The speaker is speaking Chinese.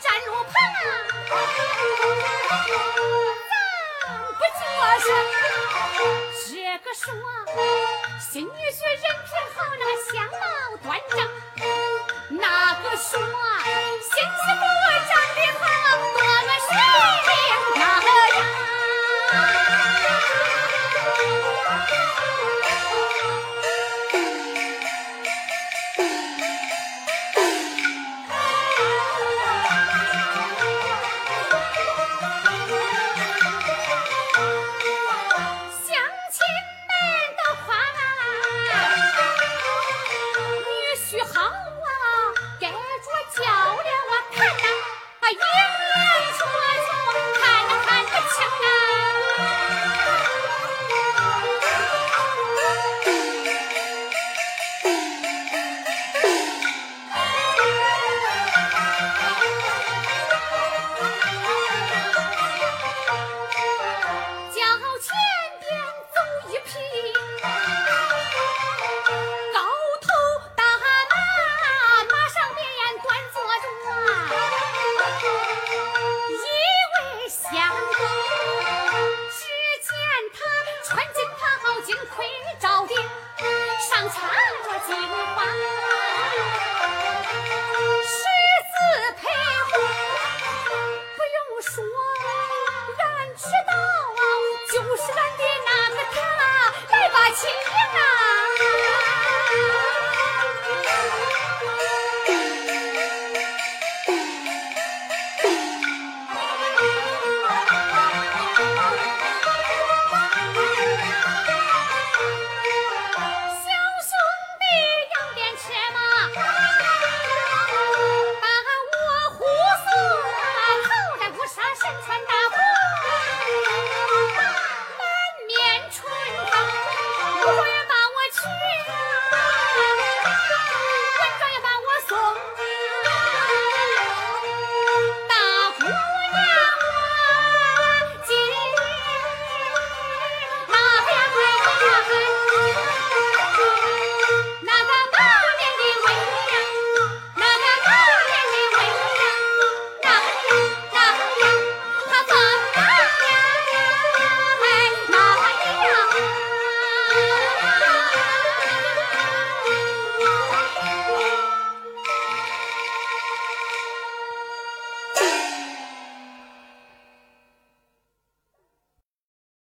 站路旁啊让不做声这个说新女婿人品好那个相貌端正。心烦